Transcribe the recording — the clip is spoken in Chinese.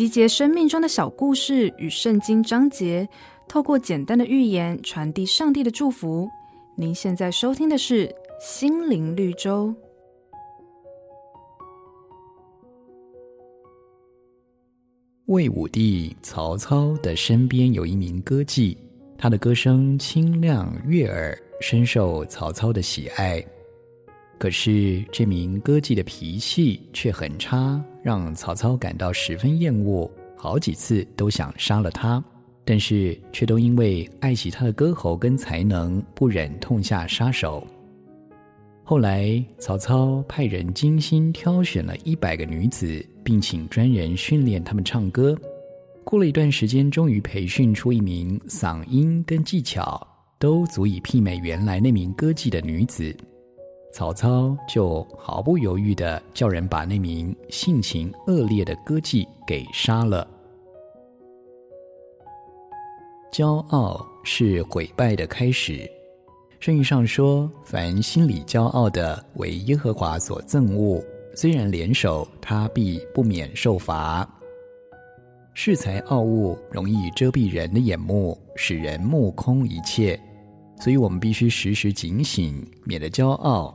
集结生命中的小故事与圣经章节，透过简单的寓言传递上帝的祝福。您现在收听的是《心灵绿洲》。魏武帝曹操的身边有一名歌妓，他的歌声清亮悦耳，深受曹操的喜爱。可是这名歌妓的脾气却很差，让曹操感到十分厌恶，好几次都想杀了他，但是却都因为爱惜他的歌喉跟才能，不忍痛下杀手。后来曹操派人精心挑选了一百个女子，并请专人训练她们唱歌。过了一段时间，终于培训出一名嗓音跟技巧都足以媲美原来那名歌妓的女子。曹操就毫不犹豫地叫人把那名性情恶劣的歌妓给杀了。骄傲是毁败的开始。圣经上说：“凡心里骄傲的，为耶和华所憎恶，虽然联手，他必不免受罚。”恃才傲物容易遮蔽人的眼目，使人目空一切。所以我们必须时时警醒，免得骄傲。